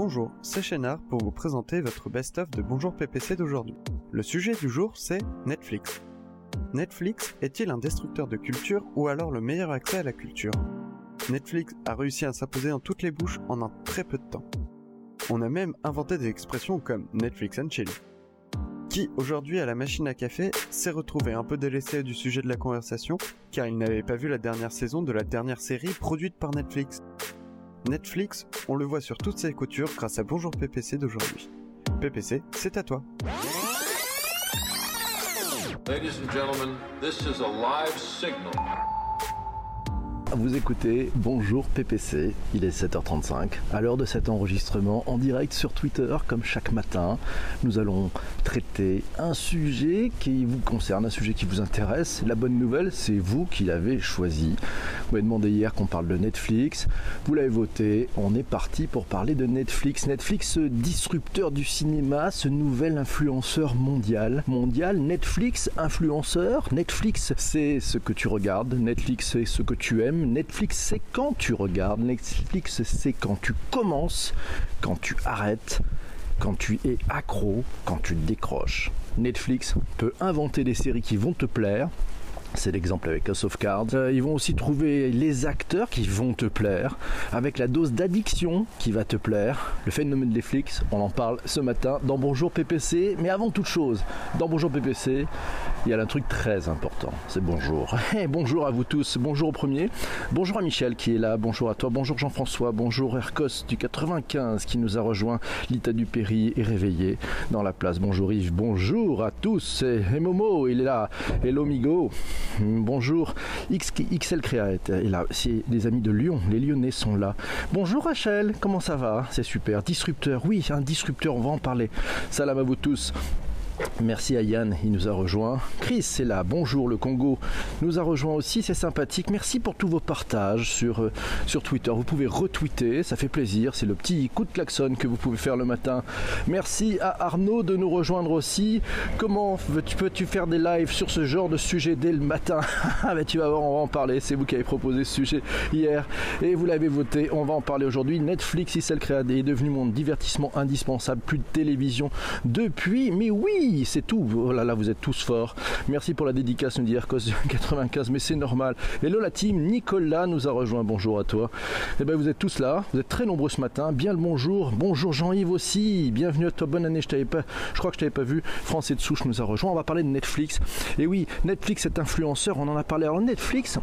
Bonjour, c'est Chénard pour vous présenter votre best-of de Bonjour PPC d'aujourd'hui. Le sujet du jour, c'est Netflix. Netflix est-il un destructeur de culture ou alors le meilleur accès à la culture? Netflix a réussi à s'imposer dans toutes les bouches en un très peu de temps. On a même inventé des expressions comme Netflix and chill. Qui, aujourd'hui à la machine à café, s'est retrouvé un peu délaissé du sujet de la conversation car il n'avait pas vu la dernière saison de la dernière série produite par Netflix? Netflix, on le voit sur toutes ses coutures grâce à Bonjour PPC d'aujourd'hui. PPC, c'est à toi. Ladies and gentlemen, this is a live signal. Vous écoutez Bonjour PPC, il est 7h35. À l'heure de cet enregistrement, en direct sur Twitter, comme chaque matin, nous allons traiter un sujet qui vous concerne, un sujet qui vous intéresse. La bonne nouvelle, c'est vous qui l'avez choisi. Vous m'avez demandé hier qu'on parle de Netflix, vous l'avez voté, on est parti pour parler de Netflix. Netflix, ce disrupteur du cinéma, ce nouvel influenceur mondial. Mondial, Netflix, influenceur. Netflix, c'est ce que tu regardes, Netflix, c'est ce que tu aimes. Netflix, c'est quand tu regardes. Netflix, c'est quand tu commences, quand tu arrêtes, quand tu es accro, quand tu décroches. Netflix peut inventer des séries qui vont te plaire. C'est l'exemple avec House of. Euh, ils vont aussi trouver les acteurs qui vont te plaire, avec la dose d'addiction qui va te plaire. Le phénomène de Netflix, on en parle ce matin dans Bonjour PPC. Mais avant toute chose, dans Bonjour PPC, il y a un truc très important. C'est bonjour. Et bonjour à vous tous. Bonjour au premier. Bonjour à Michel qui est là. Bonjour à toi. Bonjour Jean-François. Bonjour Ercos du 95 qui nous a rejoint. Lita Dupéry est réveillé dans la place. Bonjour Yves. Bonjour à tous. Et Momo, il est là. Hello Migo. Bonjour. X, XL Créa. C'est les amis de Lyon. Les Lyonnais sont là. Bonjour Rachel. Comment ça va? C'est super. Disrupteur. Oui, un disrupteur. On va en parler. Salam à vous tous. Merci à Yann, il nous a rejoint. Chris, c'est là. Bonjour, le Congo nous a rejoint aussi, c'est sympathique. Merci pour tous vos partages sur, euh, sur Twitter. Vous pouvez retweeter, ça fait plaisir. C'est le petit coup de klaxon que vous pouvez faire le matin. Merci à Arnaud de nous rejoindre aussi. Comment peux-tu faire des lives sur ce genre de sujet dès le matin? Ah ben tu vas voir, on va en parler. C'est vous qui avez proposé ce sujet hier et vous l'avez voté. On va en parler aujourd'hui. Netflix, Issel Créade est devenu mon divertissement indispensable. Plus de télévision depuis. Mais oui, c'est tout. Oh là là, vous êtes tous forts. Merci pour la dédicace, nous dit Ercos 95, mais c'est normal. Hello la team, Nicolas nous a rejoint. Bonjour à toi. Eh bien, vous êtes tous là. Vous êtes très nombreux ce matin. Bien le bonjour. Bonjour Jean-Yves aussi. Bienvenue à toi. Bonne année. Je t'avais pas, je crois que je t'avais pas vu. Français de souche nous a rejoint. On va parler de Netflix. Et oui, Netflix est influenceur. On en a parlé. Alors Netflix,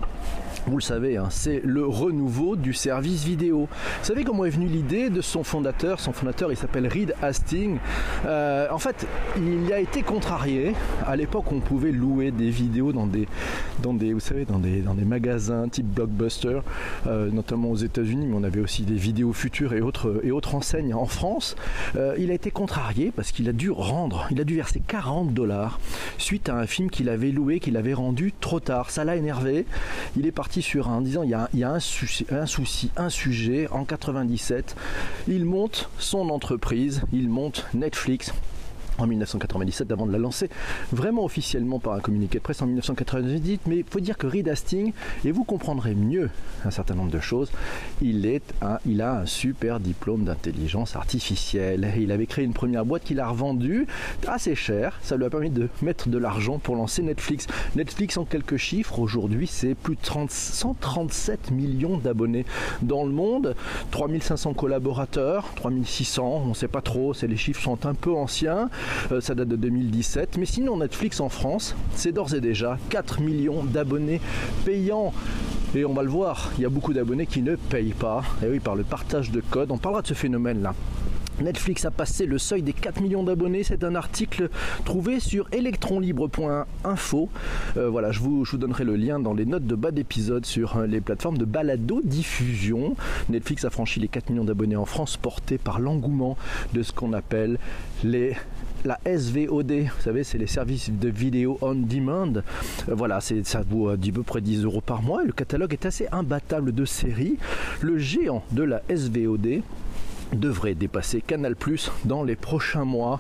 vous le savez, hein, c'est le renouveau du service vidéo. Vous savez comment est venue l'idée de son fondateur? Son fondateur, il s'appelle Reed Hastings. Euh, en fait, il y a été contrarié. À l'époque, on pouvait louer des vidéos dans des, dans des, vous savez, dans des, dans des magasins type Blockbuster, euh, notamment aux États-Unis, mais on avait aussi des vidéos futures et autres, et autres enseignes en France. Euh, il a été contrarié parce qu'il a dû rendre, il a dû verser 40 dollars suite à un film qu'il avait loué, qu'il avait rendu trop tard. Ça l'a énervé. Il est parti sur un disant il y a, il y a un, souci, un souci, un sujet. En 97, il monte son entreprise, il monte Netflix en 1997 avant de la lancer vraiment officiellement par un communiqué de presse en 1998 mais il faut dire que Reed Hastings et vous comprendrez mieux un certain nombre de choses il, est il a un super diplôme d'intelligence artificielle. Il avait créé une première boîte qu'il a revendue assez cher. Ça lui a permis de mettre de l'argent pour lancer Netflix. Netflix en quelques chiffres aujourd'hui c'est plus de 30, 137 millions d'abonnés dans le monde. 3500 collaborateurs 3600 on ne sait pas trop les chiffres sont un peu anciens euh, ça date de 2017. Mais sinon, Netflix en France, c'est d'ores et déjà 4 millions d'abonnés payants. Et on va le voir, il y a beaucoup d'abonnés qui ne payent pas. Et oui, par le partage de code. On parlera de ce phénomène-là. Netflix a passé le seuil des 4 millions d'abonnés. C'est un article trouvé sur electronlibre.info. Euh, voilà, je vous, je vous, donnerai le lien dans les notes de bas d'épisode sur euh, les plateformes de balado diffusion. Netflix a franchi les 4 millions d'abonnés en France, porté par l'engouement de ce qu'on appelle les la SVOD, vous savez, c'est les services de vidéo on demand. Euh, voilà, ça vaut à peu près 10 euros par mois. le catalogue est assez imbattable de séries. Le géant de la SVOD devrait dépasser Canal Plus dans les prochains mois,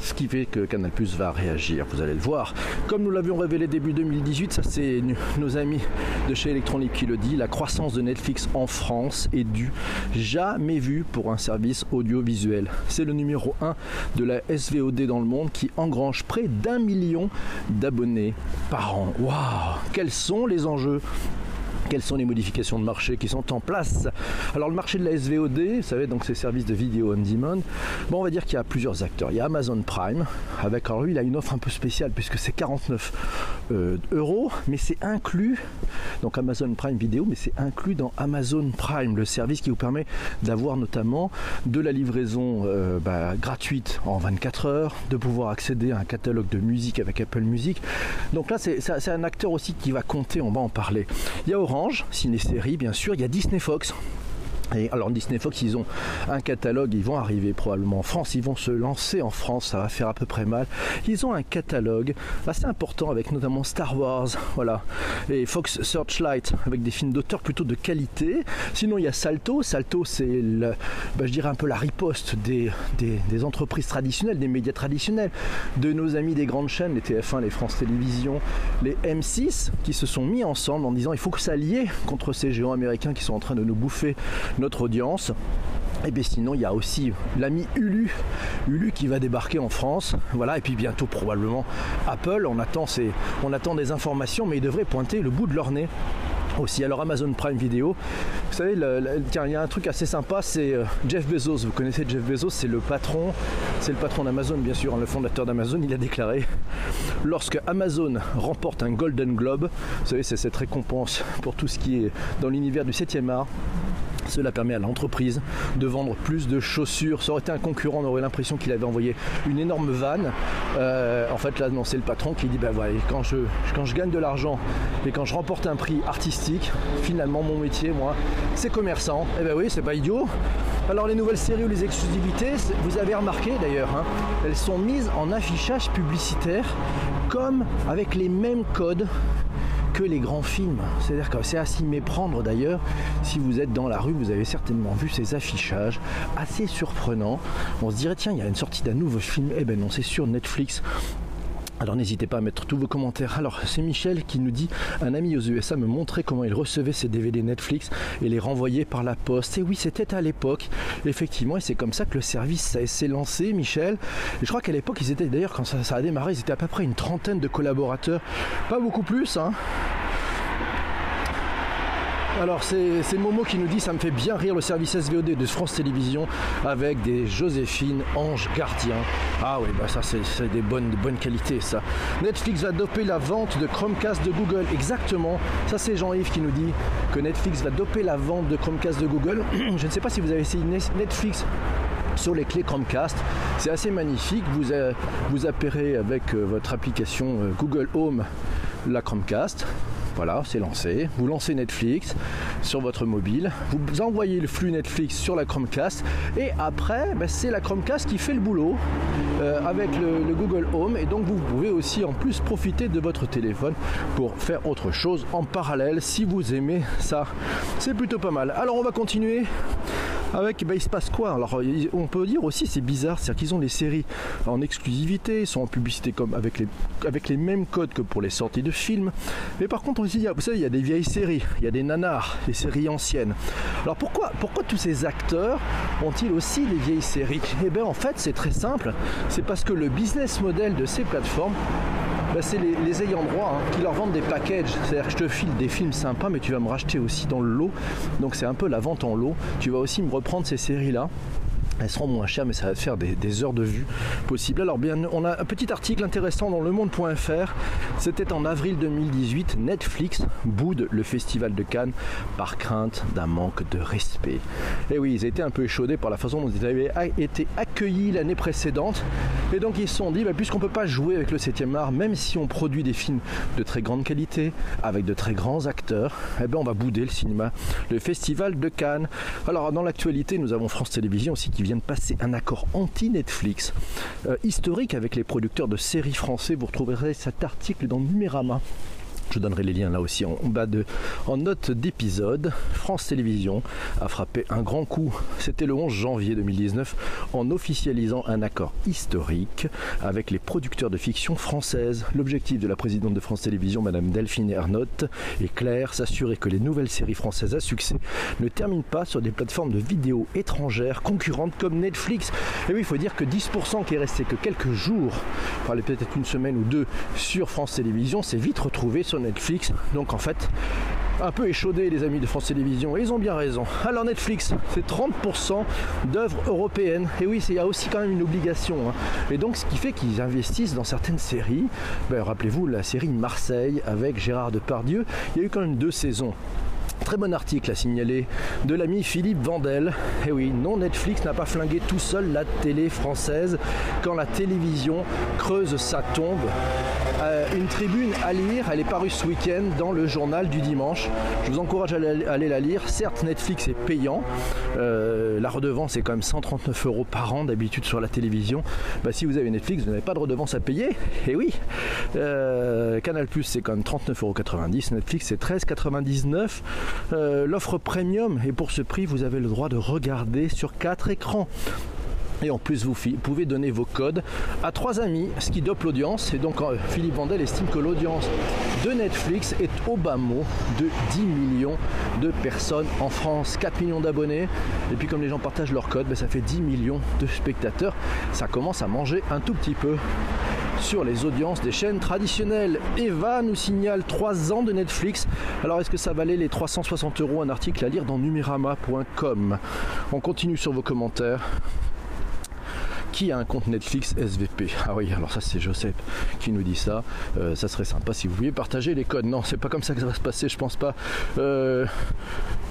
ce qui fait que Canal Plus va réagir, vous allez le voir. Comme nous l'avions révélé début 2018, ça c'est nos amis de chez Electronic qui le dit, la croissance de Netflix en France est due jamais vue pour un service audiovisuel. C'est le numéro 1 de la SVOD dans le monde qui engrange près d'un million d'abonnés par an. Waouh Quels sont les enjeux? Quelles sont les modifications de marché qui sont en place Alors le marché de la SVOD, vous savez, donc ces services de vidéo on demand, bon, on va dire qu'il y a plusieurs acteurs. Il y a Amazon Prime, avec, alors lui, il a une offre un peu spéciale puisque c'est 49 euh, euros, mais c'est inclus, donc Amazon Prime Vidéo, mais c'est inclus dans Amazon Prime, le service qui vous permet d'avoir notamment de la livraison euh, bah, gratuite en 24 heures, de pouvoir accéder à un catalogue de musique avec Apple Music. Donc là, c'est un acteur aussi qui va compter, on va en parler. Il y a Orange ciné-série bien sûr, il y a Disney Fox alors Disney Fox, ils ont un catalogue, ils vont arriver probablement en France, ils vont se lancer en France, ça va faire à peu près mal. Ils ont un catalogue assez important avec notamment Star Wars, voilà, et Fox Searchlight avec des films d'auteur plutôt de qualité. Sinon il y a Salto, Salto c'est bah, je dirais un peu la riposte des, des, entreprises traditionnelles, des médias traditionnels, de nos amis des grandes chaînes, les TF1, les France Télévisions, les M6, qui se sont mis ensemble en disant il faut que ça s'allier contre ces géants américains qui sont en train de nous bouffer notre audience. Et bien sinon, il y a aussi l'ami Ulu, Ulu qui va débarquer en France. Voilà, et puis bientôt probablement Apple. On attend, on attend des informations, mais ils devraient pointer le bout de leur nez aussi. Alors Amazon Prime Video, vous savez, tiens, il y a un truc assez sympa, c'est euh, Jeff Bezos. Vous connaissez Jeff Bezos, c'est le patron, c'est le patron d'Amazon bien sûr, hein, le fondateur d'Amazon. Il a déclaré lorsque Amazon remporte un Golden Globe, vous savez, c'est cette récompense pour tout ce qui est dans l'univers du 7e art. Cela permet à l'entreprise de vendre plus de chaussures. Ça aurait été un concurrent, on aurait l'impression qu'il avait envoyé une énorme vanne. Euh, en fait, là, non, c'est le patron qui dit bah, voilà, quand, je, gagne de l'argent et quand je remporte un prix artistique, finalement, mon métier, moi, c'est commerçant. Eh ben oui, c'est pas idiot. Alors, les nouvelles séries ou les exclusivités, vous avez remarqué d'ailleurs, hein, elles sont mises en affichage publicitaire comme avec les mêmes codes les grands films. C'est-à-dire que c'est à s'y méprendre d'ailleurs. Si vous êtes dans la rue, vous avez certainement vu ces affichages assez surprenants. On se dirait, tiens, il y a une sortie d'un nouveau film. Eh ben non, c'est sur Netflix. Alors n'hésitez pas à mettre tous vos commentaires. Alors c'est Michel qui nous dit un ami aux USA me montrait comment il recevait ses DVD Netflix et les renvoyait par la poste. Et oui, c'était à l'époque, effectivement, et c'est comme ça que le service s'est lancé, Michel. Et je crois qu'à l'époque, ils étaient d'ailleurs quand ça, ça, a démarré, ils étaient à peu près une trentaine de collaborateurs, pas beaucoup plus, hein. Alors c'est Momo qui nous dit ça me fait bien rire le service SVOD de France Télévisions avec des Joséphine Ange Gardien. Ah oui bah ça c'est des bonnes, bonnes qualités ça. Netflix va doper la vente de Chromecast de Google. Exactement. Ça c'est Jean-Yves qui nous dit que Netflix va doper la vente de Chromecast de Google. Je ne sais pas si vous avez essayé Netflix sur les clés Chromecast. C'est assez magnifique. Vous, euh, vous appérez avec euh, votre application euh, Google Home la Chromecast. Voilà, c'est lancé. Vous lancez Netflix sur votre mobile, vous envoyez le flux Netflix sur la Chromecast et après, ben, c'est la Chromecast qui fait le boulot euh, avec le, Google Home et donc vous pouvez aussi en plus profiter de votre téléphone pour faire autre chose en parallèle si vous aimez ça. C'est plutôt pas mal. Alors on va continuer avec, bah, il se passe quoi Alors, on peut dire aussi, c'est bizarre, c'est-à-dire qu'ils ont les séries en exclusivité, ils sont en publicité comme avec les, avec les mêmes codes que pour les sorties de films. Mais par contre, aussi, vous savez, il y a des vieilles séries, il y a des nanars, des séries anciennes. Alors, pourquoi, pourquoi tous ces acteurs ont-ils aussi des vieilles séries? Eh bien, en fait, c'est très simple. C'est parce que le business model de ces plateformes, bah, c'est les, ayants droit hein, qui leur vendent des packages. C'est-à-dire que je te file des films sympas, mais tu vas me racheter aussi dans le lot. Donc c'est un peu la vente en lot. Tu vas aussi me reprendre ces séries-là elles seront moins chères, mais ça va faire des, heures de vue possibles. Alors bien, on a un petit article intéressant dans le monde.fr. C'était en avril 2018. Netflix boude le festival de Cannes par crainte d'un manque de respect. Et oui, ils étaient un peu échaudés par la façon dont ils avaient été accueillis l'année précédente. Et donc ils se sont dit, bah, puisqu'on ne peut pas jouer avec le 7e art, même si on produit des films de très grande qualité, avec de très grands acteurs, eh ben, on va bouder le cinéma, le festival de Cannes. Alors dans l'actualité, nous avons France Télévisions aussi qui vient de passer un accord anti-Netflix euh, historique avec les producteurs de séries français. Vous retrouverez cet article dans Numérama. Je donnerai les liens là aussi en bas de, en note d'épisode. France Télévisions a frappé un grand coup. C'était le 11 janvier 2019 en officialisant un accord historique avec les producteurs de fiction françaises. L'objectif de la présidente de France Télévisions, Madame Delphine Ernotte, est clair s'assurer que les nouvelles séries françaises à succès ne terminent pas sur des plateformes de vidéos étrangères concurrentes comme Netflix. Et oui, il faut dire que 10% qui est resté que quelques jours, peut-être une semaine ou deux sur France Télévisions, s'est vite retrouvé sur Netflix. Donc en fait, un peu échaudé les amis de France Télévisions et ils ont bien raison. Alors Netflix, c'est 30% d'œuvres européennes. Et oui, il y a aussi quand même une obligation. Hein. Et donc ce qui fait qu'ils investissent dans certaines séries. Ben, rappelez-vous la série Marseille avec Gérard Depardieu. Il y a eu quand même deux saisons. Très bon article à signaler de l'ami Philippe Vandel. Et eh oui, non, Netflix n'a pas flingué tout seul la télé française quand la télévision creuse sa tombe. Euh, une tribune à lire, elle est parue ce week-end dans le journal du dimanche. Je vous encourage à aller la lire. Certes, Netflix est payant. Euh, la redevance est quand même 139 euros par an d'habitude sur la télévision. Bah, si vous avez Netflix, vous n'avez pas de redevance à payer. Et eh oui, euh, Canal c'est quand même 39,90 euros. Netflix c'est 13,99. Euh, l'offre premium et pour ce prix vous avez le droit de regarder sur quatre écrans. Et en plus, vous pouvez donner vos codes à trois amis, ce qui dope l'audience. Et donc, euh, Philippe Vandel estime que l'audience de Netflix est au bas mot de 10 millions de personnes en France. 4 millions d'abonnés. Et puis, comme les gens partagent leur code, ben, ça fait 10 millions de spectateurs. Ça commence à manger un tout petit peu sur les audiences des chaînes traditionnelles. Eva nous signale 3 ans de Netflix. Alors est-ce que ça valait les 360 euros? Un article à lire dans numerama.com. On continue sur vos commentaires qui a un compte Netflix SVP Ah oui, alors ça c'est Joseph qui nous dit ça. Euh, ça serait sympa si vous vouliez partager les codes. Non, c'est pas comme ça que ça va se passer, je pense pas. Euh,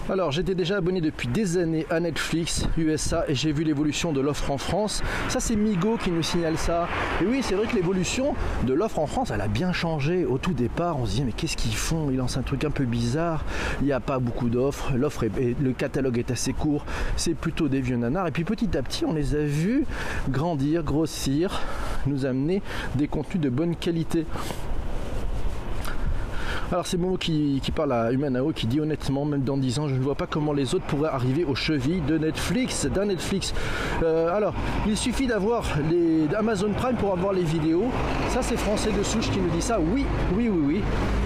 alors j'étais déjà abonné depuis des années à Netflix USA et j'ai vu l'évolution de l'offre en France. Ça c'est Migo qui nous signale ça. Et oui c'est vrai que l'évolution de l'offre en France elle a bien changé. Au tout départ on se dit mais qu'est-ce qu'ils font? Ils lancent un truc un peu bizarre. Il n'y a pas beaucoup d'offres. Le catalogue est assez court. C'est plutôt des vieux nanars. Et puis petit à petit on les a vus grandir, grossir, nous amener des contenus de bonne qualité. Alors c'est Momo qui, parle à Humanao qui dit honnêtement, même dans 10 ans, je ne vois pas comment les autres pourraient arriver aux chevilles de Netflix, d'un Netflix. Euh, alors, il suffit d'avoir les Amazon Prime pour avoir les vidéos. Ça c'est français de souche qui nous dit ça. Oui, oui, oui, oui.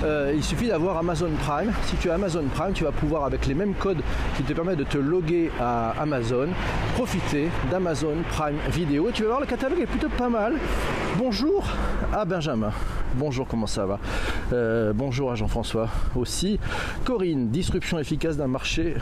Euh, il suffit d'avoir Amazon Prime. Si tu as Amazon Prime, tu vas pouvoir avec les mêmes codes qui te permettent de te loguer à Amazon, profiter d'Amazon Prime Vidéo. Et tu vas voir le catalogue est plutôt pas mal. Bonjour à Benjamin. Bonjour, comment ça va euh, Bonjour à Jean-François aussi. Corinne, disruption efficace d'un marché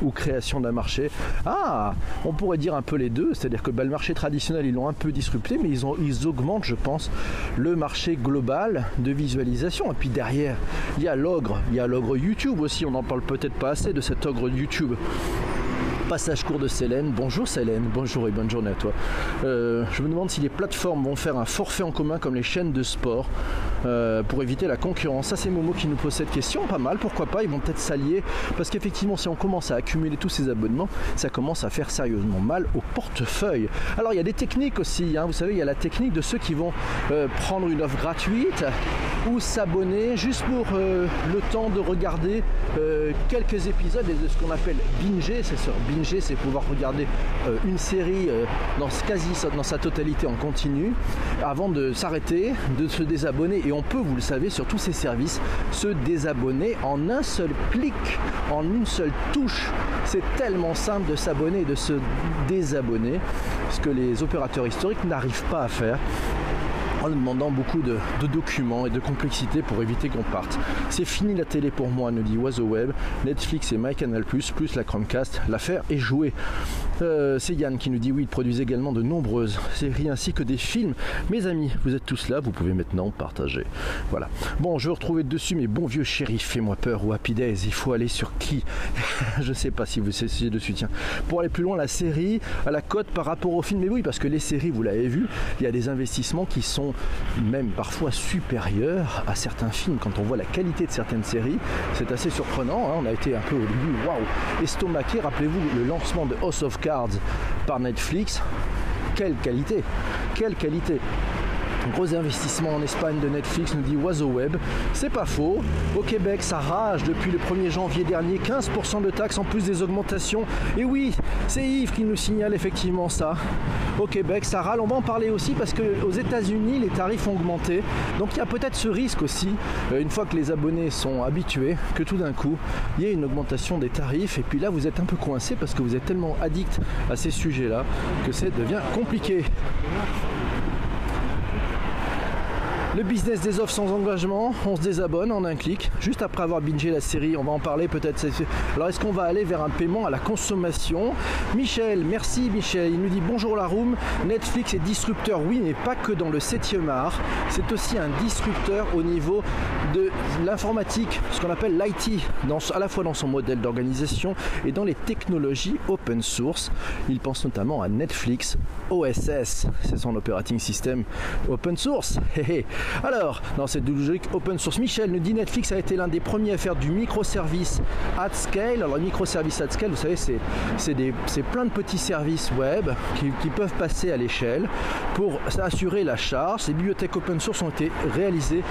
ou création d'un marché. Ah, on pourrait dire un peu les deux, c'est-à-dire que bah, le marché traditionnel, ils l'ont un peu disrupté, mais ils, ils augmentent, je pense, le marché global de visualisation. Et puis derrière, il y a l'ogre, il y a l'ogre YouTube aussi, on n'en parle peut-être pas assez de cet ogre YouTube passage court de Célène. Bonjour Célène, bonjour et bonne journée à toi. Euh, je me demande si les plateformes vont faire un forfait en commun comme les chaînes de sport euh, pour éviter la concurrence. Ça c'est Momo qui nous pose cette question, pas mal, pourquoi pas, ils vont peut-être s'allier parce qu'effectivement si on commence à accumuler tous ces abonnements, ça commence à faire sérieusement mal au portefeuille. Alors il y a des techniques aussi, hein. vous savez, il y a la technique de ceux qui vont euh, prendre une offre gratuite ou s'abonner juste pour le temps de regarder quelques épisodes et de ce qu'on appelle binger, c'est c'est pouvoir regarder euh, une série euh, dans, quasi dans sa totalité en continu avant de s'arrêter, de se désabonner. Et on peut, vous le savez, sur tous ces services, se désabonner en un seul clic, en une seule touche. C'est tellement simple de s'abonner et de se désabonner, ce que les opérateurs historiques n'arrivent pas à faire en demandant beaucoup de, documents et de complexité pour éviter qu'on parte. C'est fini la télé pour moi, nous dit Oiseau Web, Netflix et MyCanal+, plus la Chromecast, l'affaire est jouée. Euh, c'est Yann qui nous dit oui, il produisent également de nombreuses séries ainsi que des films. Mes amis, vous êtes tous là, vous pouvez maintenant partager. Voilà. Bon, je vais retrouver dessus mes bons vieux shérifs, fais-moi peur ou Happy. Il faut aller sur qui? Je ne sais pas si vous essayez de soutien. Pour aller plus loin, la série à la cote par rapport au film. Mais oui, parce que les séries, vous l'avez vu, il y a des investissements qui sont même parfois supérieurs à certains films. Quand on voit la qualité de certaines séries, c'est assez surprenant. Hein. On a été un peu au début, waouh, estomaqué. Rappelez-vous le lancement de House of Cards par Netflix. Quelle qualité Quelle qualité Gros investissement en Espagne de Netflix, nous dit Oiseau Web. C'est pas faux. Au Québec, ça rage depuis le 1er janvier dernier. 15% de taxes en plus des augmentations. Et oui, c'est Yves qui nous signale effectivement ça. Au Québec, ça râle. On va en parler aussi parce qu'aux États-Unis, les tarifs ont augmenté. Donc il y a peut-être ce risque aussi, euh, une fois que les abonnés sont habitués, que tout d'un coup, il y ait une augmentation des tarifs. Et puis là, vous êtes un peu coincé parce que vous êtes tellement addict à ces sujets-là que ça devient compliqué. Le business des offres sans engagement, on se désabonne en un clic. Juste après avoir bingé la série, on va en parler peut-être. Alors est-ce qu'on va aller vers un paiement à la consommation? Michel, merci Michel. Il nous dit bonjour la room. Netflix est disrupteur, oui, mais pas que dans le 7e art. C'est aussi un disrupteur au niveau de l'informatique, ce qu'on appelle l'IT, à la fois dans son modèle d'organisation et dans les technologies open source. Il pense notamment à Netflix OSS, c'est son operating system open source. Alors, dans cette logique open source, Michel nous dit Netflix a été l'un des premiers à faire du microservice at scale. Alors, le microservice at scale, vous savez, c'est plein de petits services web qui, peuvent passer à l'échelle pour assurer la charge. Ces bibliothèques open source ont été réalisées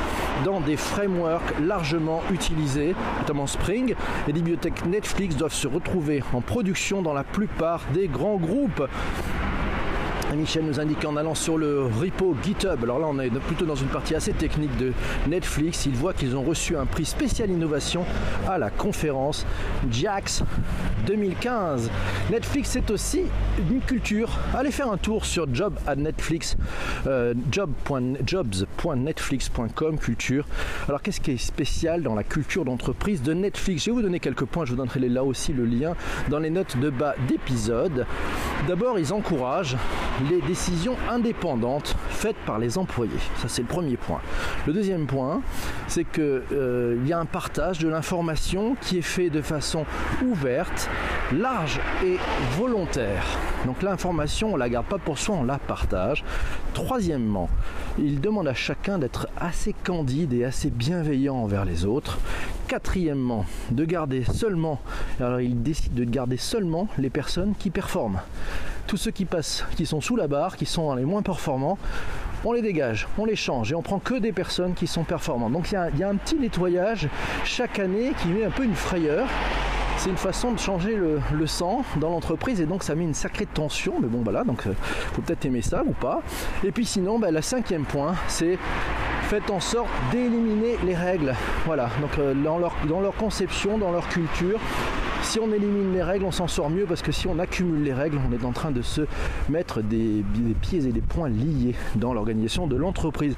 dans des frameworks largement utilisés, notamment Spring. Les bibliothèques Netflix doivent se retrouver en production dans la plupart des grands groupes. Michel nous indique en allant sur le repo GitHub, alors là on est plutôt dans une partie assez technique de Netflix, il voit qu'ils ont reçu un prix spécial innovation à la conférence JAX 2015. Netflix c'est aussi une culture. Allez faire un tour sur job à Netflix, euh, jobs.netflix.com culture. Alors qu'est-ce qui est spécial dans la culture d'entreprise de Netflix? Je vais vous donner quelques points, je vous donnerai là aussi le lien dans les notes de bas d'épisode. D'abord ils encouragent les décisions indépendantes faites par les employés. Ça c'est le premier point. Le deuxième point, c'est qu'il euh, y a un partage de l'information qui est fait de façon ouverte, large et volontaire. Donc l'information, on la garde pas pour soi, on la partage. Troisièmement, il demande à chacun d'être assez candide et assez bienveillant envers les autres. Quatrièmement, de garder seulement, alors il décide de garder seulement les personnes qui performent tous ceux qui passent, qui sont sous la barre, qui sont les moins performants, on les dégage, on les change et on prend que des personnes qui sont performantes. Donc il y, a un petit nettoyage chaque année qui met un peu une frayeur. C'est une façon de changer le, sang dans l'entreprise et donc ça met une sacrée tension. Mais bon voilà, donc euh, faut peut-être aimer ça ou pas. Et puis sinon, bah, le cinquième point, c'est faites en sorte d'éliminer les règles. Voilà, donc euh, dans, leur, dans leur conception, dans leur culture, si on élimine les règles, on s'en sort mieux parce que si on accumule les règles, on est en train de se mettre des, des pieds et des poings liés dans l'organisation de l'entreprise.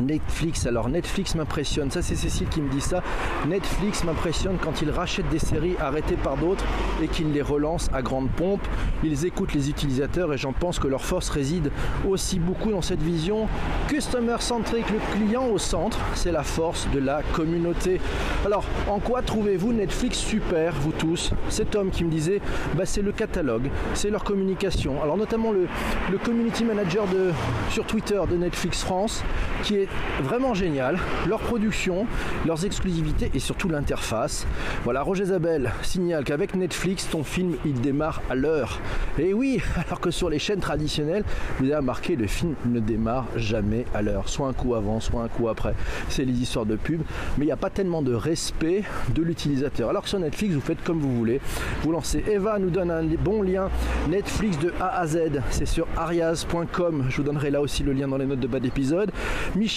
Netflix, alors Netflix m'impressionne, ça c'est Cécile qui me dit ça. Netflix m'impressionne quand ils rachètent des séries arrêtées par d'autres et qu'ils les relancent à grande pompe. Ils écoutent les utilisateurs et j'en pense que leur force réside aussi beaucoup dans cette vision customer centric, le client au centre, c'est la force de la communauté. Alors en quoi trouvez-vous Netflix super, vous tous? Cet homme qui me disait, bah, c'est le catalogue, c'est leur communication. Alors notamment le, le community manager de, sur Twitter de Netflix France qui est vraiment génial. Leur production, leurs exclusivités et surtout l'interface. Voilà, Roger Zabel signale qu'avec Netflix, ton film il démarre à l'heure. Et oui, alors que sur les chaînes traditionnelles, vous avez remarqué, le film ne démarre jamais à l'heure. Soit un coup avant, soit un coup après. C'est les histoires de pub. Mais il n'y a pas tellement de respect de l'utilisateur. Alors que sur Netflix, vous faites comme vous voulez. Vous lancez. Eva nous donne un bon lien. Netflix de A à Z. C'est sur arias.com. Je vous donnerai là aussi le lien dans les notes de bas d'épisode.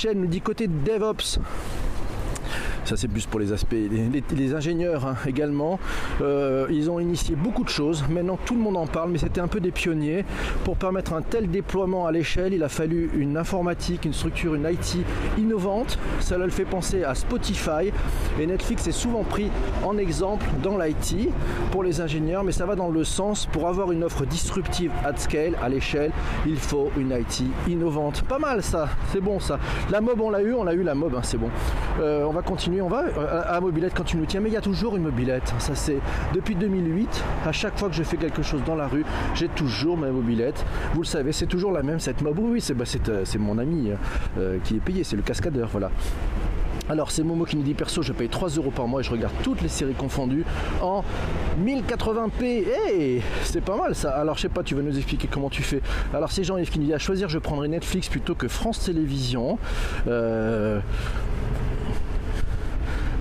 Nous dit côté DevOps. Ça c'est plus pour les aspects. Les, ingénieurs hein, également, euh, ils ont initié beaucoup de choses. Maintenant tout le monde en parle, mais c'était un peu des pionniers. Pour permettre un tel déploiement à l'échelle, il a fallu une informatique, une structure, une IT innovante. Ça le fait penser à Spotify. Et Netflix est souvent pris en exemple dans l'IT pour les ingénieurs, mais ça va dans le sens pour avoir une offre disruptive at scale, à l'échelle, il faut une IT innovante. Pas mal ça, c'est bon ça. La mob on l'a eu, on l'a eu la mob, hein, c'est bon. Euh, on va continuer on va euh, à, mobilette quand tu nous tiens, mais il y a toujours une mobilette. Ça c'est depuis 2008. À chaque fois que je fais quelque chose dans la rue, j'ai toujours ma mobilette. Vous le savez, c'est toujours la même cette mob. Oui, c'est bah, euh, mon ami euh, qui est payé, c'est le cascadeur, voilà. Alors c'est Momo qui nous dit perso je paye 3 euros par mois et je regarde toutes les séries confondues en 1080p. Hey C'est pas mal ça. Alors je sais pas, tu vas nous expliquer comment tu fais. Alors c'est Jean-Yves qui nous dit à choisir je prendrai Netflix plutôt que France Télévisions.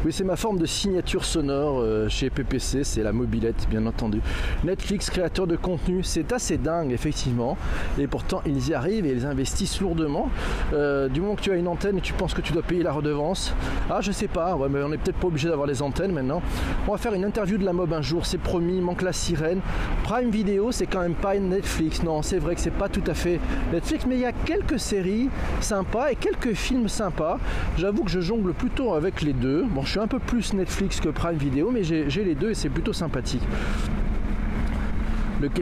Oui, c'est ma forme de signature sonore euh, chez PPC, c'est la mobilette, bien entendu. Netflix, créateur de contenu, c'est assez dingue, effectivement. Et pourtant, ils y arrivent et ils investissent lourdement. Euh, du moment que tu as une antenne et tu penses que tu dois payer la redevance, ah, je sais pas, ouais, mais on n'est peut-être pas obligé d'avoir les antennes maintenant. On va faire une interview de la mob un jour, c'est promis, manque la sirène. Prime Video, c'est quand même pas Netflix. Non, c'est vrai que c'est pas tout à fait Netflix, mais il y a quelques séries sympas et quelques films sympas. J'avoue que je jongle plutôt avec les deux. Bon, je suis un peu plus Netflix que Prime Video, mais j'ai les deux et c'est plutôt sympathique.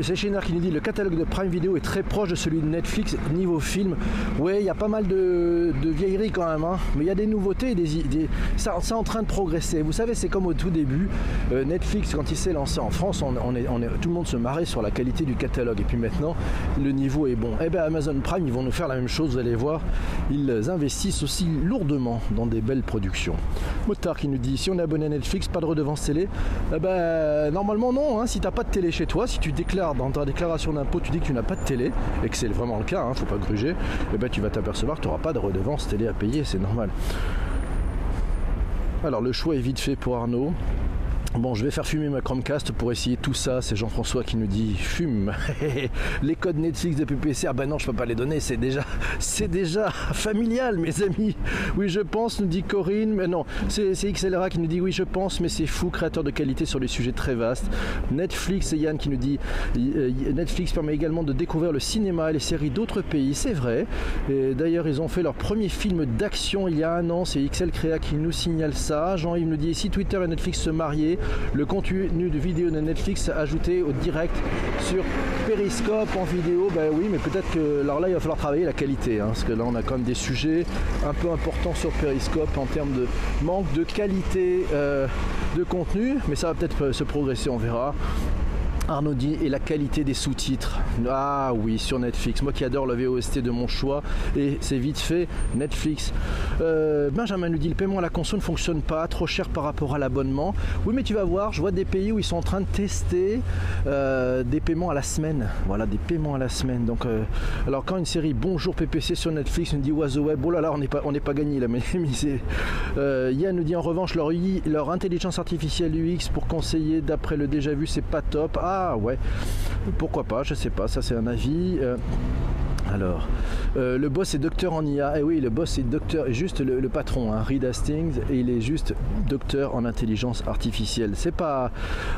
C'est Chénard qui nous dit le catalogue de Prime Video est très proche de celui de Netflix niveau film. Oui, il y a pas mal de, vieilleries quand même, hein. mais il y a des nouveautés, des, des ça, c'est en train de progresser. Vous savez, c'est comme au tout début, euh, Netflix quand il s'est lancé en France, tout le monde se marrait sur la qualité du catalogue. Et puis maintenant, le niveau est bon. Eh bien Amazon Prime, ils vont nous faire la même chose, vous allez voir. Ils investissent aussi lourdement dans des belles productions. Motard qui nous dit si on est abonné à Netflix, pas de redevance télé. Eh ben, normalement non, hein. si t'as pas de télé chez toi, si tu dans ta déclaration d'impôt, tu dis que tu n'as pas de télé, et que c'est vraiment le cas, ne hein, faut pas gruger, et eh ben tu vas t'apercevoir que tu n'auras pas de redevance télé à payer, c'est normal. Alors le choix est vite fait pour Arnaud. Bon, je vais faire fumer ma Chromecast pour essayer tout ça. C'est Jean-François qui nous dit fume. les codes Netflix de PPC, ah ben non, je peux pas les donner. C'est déjà, c'est déjà familial, mes amis. Oui, je pense, nous dit Corinne. Mais non, c'est XLRA qui nous dit oui, je pense, mais c'est fou, créateur de qualité sur des sujets très vastes. Netflix et Yann qui nous dit euh, Netflix permet également de découvrir le cinéma et les séries d'autres pays. C'est vrai. D'ailleurs, ils ont fait leur premier film d'action il y a un an. C'est XL Créa qui nous signale ça. Jean-Yves nous dit si Twitter et Netflix se mariaient le contenu de vidéo de Netflix ajouté au direct sur Periscope en vidéo. Ben oui, mais peut-être que alors là il va falloir travailler la qualité, hein, parce que là on a quand même des sujets un peu importants sur Periscope en termes de manque de qualité euh, de contenu, mais ça va peut-être se progresser, on verra. Arnaud dit et la qualité des sous-titres. Ah oui, sur Netflix. Moi qui adore le VOST de mon choix et c'est vite fait Netflix. Euh, Benjamin nous dit le paiement à la console ne fonctionne pas, trop cher par rapport à l'abonnement. Oui, mais tu vas voir, je vois des pays où ils sont en train de tester euh, des paiements à la semaine. Voilà, des paiements à la semaine. Donc, euh, alors quand une série Bonjour PPC sur Netflix nous dit Oiseau Web, oh là là, on n'est pas, on n'est pas gagné là, mais, Yann nous dit en revanche leur, leur intelligence artificielle UX pour conseiller d'après le déjà vu, c'est pas top. Ah, ah ouais, pourquoi pas, je sais pas, ça c'est un avis. Euh, alors, euh, le boss est docteur en IA. Eh oui, le boss est docteur, juste le, patron, hein, Reed Hastings, et il est juste docteur en intelligence artificielle. C'est pas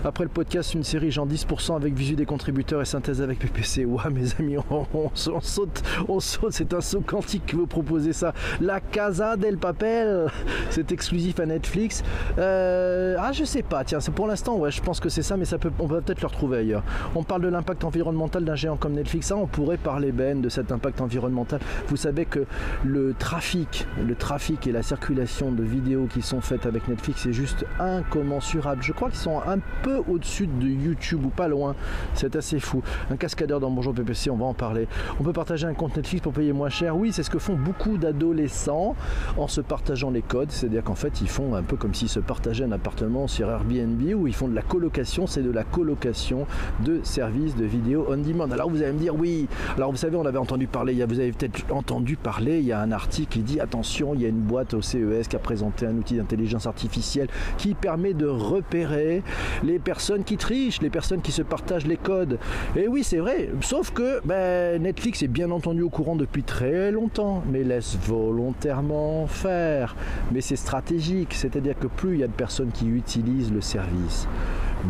après le podcast une série genre 10% avec visu des contributeurs et synthèse avec PPC. Ouah, mes amis, on, saute, on saute. C'est un saut quantique que vous proposez ça. La Casa del Papel, c'est exclusif à Netflix. Euh, ah, je sais pas. Tiens, c'est pour l'instant, ouais, je pense que c'est ça, mais ça peut, on va peut-être le retrouver ailleurs. On parle de l'impact environnemental d'un géant comme Netflix. Ça, on pourrait parler ben de cette impact environnemental. Vous savez que le trafic, le trafic et la circulation de vidéos qui sont faites avec Netflix est juste incommensurable. Je crois qu'ils sont un peu au-dessus de YouTube ou pas loin. C'est assez fou. Un cascadeur dans Bonjour PPC, on va en parler. On peut partager un compte Netflix pour payer moins cher. Oui, c'est ce que font beaucoup d'adolescents en se partageant les codes. C'est-à-dire qu'en fait, ils font un peu comme s'ils se partageaient un appartement sur Airbnb ou ils font de la colocation. C'est de la colocation de services de vidéos on demand. Alors vous allez me dire, oui, alors vous savez, on avait entendu parler, vous avez peut-être entendu parler, il y a un article qui dit attention, il y a une boîte au CES qui a présenté un outil d'intelligence artificielle qui permet de repérer les personnes qui trichent, les personnes qui se partagent les codes. Et oui, c'est vrai, sauf que ben, Netflix est bien entendu au courant depuis très longtemps, mais laisse volontairement faire. Mais c'est stratégique, c'est-à-dire que plus il y a de personnes qui utilisent le service,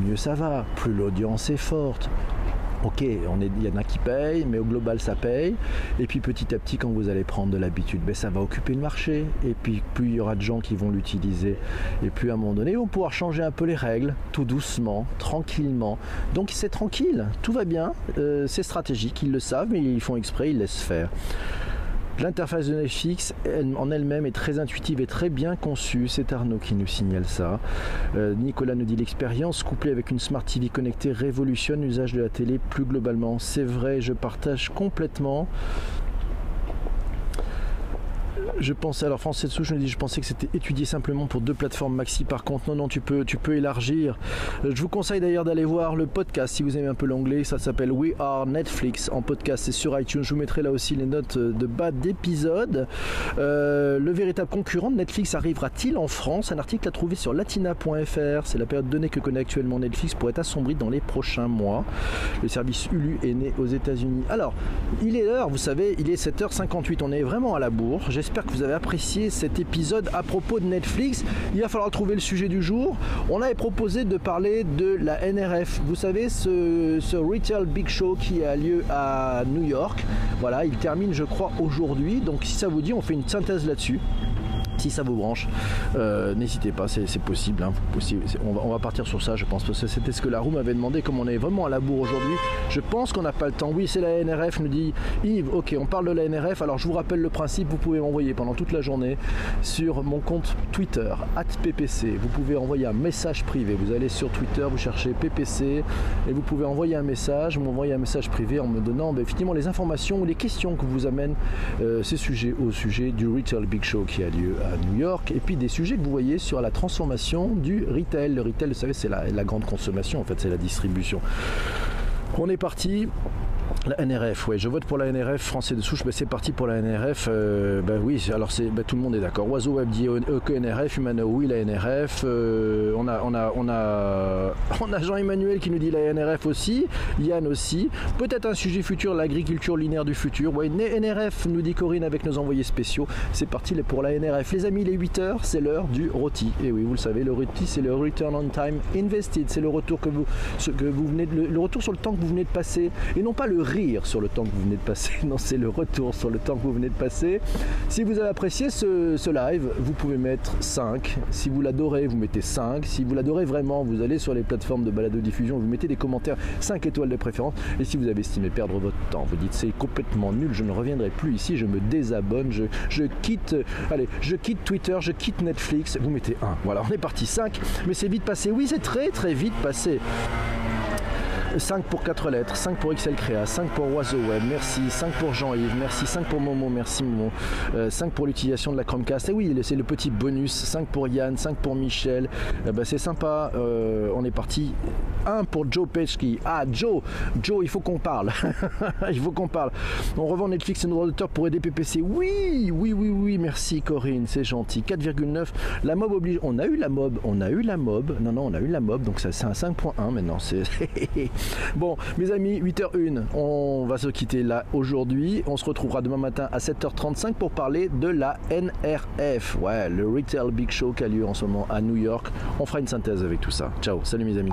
mieux ça va, plus l'audience est forte, ok, on il y en a qui payent, mais au global ça paye. Et puis petit à petit, quand vous allez prendre de l'habitude, ben, ça va occuper le marché. Et puis plus il y aura de gens qui vont l'utiliser, et plus à un moment donné, ils vont pouvoir changer un peu les règles, tout doucement, tranquillement. Donc c'est tranquille, tout va bien, euh, c'est stratégique, ils le savent, mais ils font exprès, ils laissent faire. L'interface de Netflix en elle-même est très intuitive et très bien conçue. C'est Arnaud qui nous signale ça. Euh, Nicolas nous dit l'expérience couplée avec une Smart TV connectée révolutionne l'usage de la télé plus globalement. C'est vrai, je partage complètement. Je pensais, alors Français dessous, je me dis, je pensais que c'était étudié simplement pour deux plateformes maxi. Par contre, non, non, tu peux, tu peux élargir. Euh, Je vous conseille d'ailleurs d'aller voir le podcast si vous aimez un peu l'anglais. Ça s'appelle We Are Netflix en podcast. C'est sur iTunes. Je vous mettrai là aussi les notes de bas d'épisode. Euh, le véritable concurrent de Netflix arrivera-t-il en France? Un article à trouver sur latina.fr. C'est la période donnée que connaît actuellement Netflix pour être assombrie dans les prochains mois. Le service Hulu est né aux États-Unis. Alors, il est l'heure, vous savez, il est 7h58. On est vraiment à la bourre. J'espère que vous avez apprécié cet épisode à propos de Netflix. Il va falloir trouver le sujet du jour. On avait proposé de parler de la NRF. Vous savez, ce, ce Retail Big Show qui a lieu à New York. Voilà, il termine, je crois, aujourd'hui. Donc, si ça vous dit, on fait une synthèse là-dessus si ça vous branche, euh, n'hésitez pas, c'est possible, hein, On, va, partir sur ça, je pense, c'était ce que la roue m'avait demandé, comme on est vraiment à la bourre aujourd'hui. Je pense qu'on n'a pas le temps. Oui, c'est la NRF, nous dit Yves, ok, on parle de la NRF, alors je vous rappelle le principe, vous pouvez m'envoyer pendant toute la journée sur mon compte Twitter, @ppc. Vous pouvez envoyer un message privé. Vous allez sur Twitter, vous cherchez PPC, et vous pouvez envoyer un message, m'envoyer un message privé en me donnant ben, les informations ou les questions que vous amènent euh, ces sujets au sujet du Retail Big Show qui a lieu à New York et puis des sujets que vous voyez sur la transformation du retail. Le retail, vous savez, c'est la, grande consommation, en fait, c'est la distribution. On est parti. La NRF, ouais, je vote pour la NRF, français de souche, ben c'est parti pour la NRF. euh, ben oui, alors c'est, ben tout le monde est d'accord. Oiseau Web dit que NRF, Humano oui, la NRF. euh, on a, on a, on a, on a Jean-Emmanuel qui nous dit la NRF aussi, Yann aussi. Peut-être un sujet futur, l'agriculture linéaire du futur. Né- NRF, nous dit Corinne avec nos envoyés spéciaux. C'est parti pour la NRF. Les amis, les 8 heures, c'est l'heure du rôti. Et oui, vous le savez, le rôti, c'est le Return on Time Invested. C'est le retour que vous, que vous venez le retour sur le temps que vous venez de passer. Et non pas le rire sur le temps que vous venez de passer. Non, c'est le retour sur le temps que vous venez de passer. Si vous avez apprécié ce, live, vous pouvez mettre 5. Si vous l'adorez, vous mettez 5. Si vous l'adorez vraiment, vous allez sur les plateformes de balado-diffusion, vous mettez des commentaires 5 étoiles de préférence. Et si vous avez estimé perdre votre temps, vous dites c'est complètement nul, je ne reviendrai plus ici, je me désabonne, je, quitte, je quitte Twitter, je quitte Netflix, vous mettez 1. Voilà, on est parti 5, mais c'est vite passé. Oui, c'est très très vite passé. 5 pour 4 lettres, 5 pour Excel Créa, 5 pour Oiseau Web, merci, 5 pour Jean-Yves, merci, 5 pour Momo, merci Momo, euh, 5 pour l'utilisation de la Chromecast, et oui, c'est le petit bonus, 5 pour Yann, 5 pour Michel, Eh ben, c'est sympa, euh, on est parti, 1 pour Joe Pechki, ah Joe, Joe, il faut qu'on parle, il faut qu'on parle, on revend Netflix et nos droits d'auteur pour aider PPC, oui, oui, oui, oui, merci Corinne, c'est gentil, 4,9, la mob oblige, on a eu la mob, on a eu la mob, non, non, on a eu la mob, donc ça c'est un 5.1 maintenant, c'est... Bon, mes amis, 8h01, on va se quitter là aujourd'hui. On se retrouvera demain matin à 7h35 pour parler de la NRF. Ouais, le Retail Big Show qui a lieu en ce moment à New York. On fera une synthèse avec tout ça. Ciao, salut mes amis.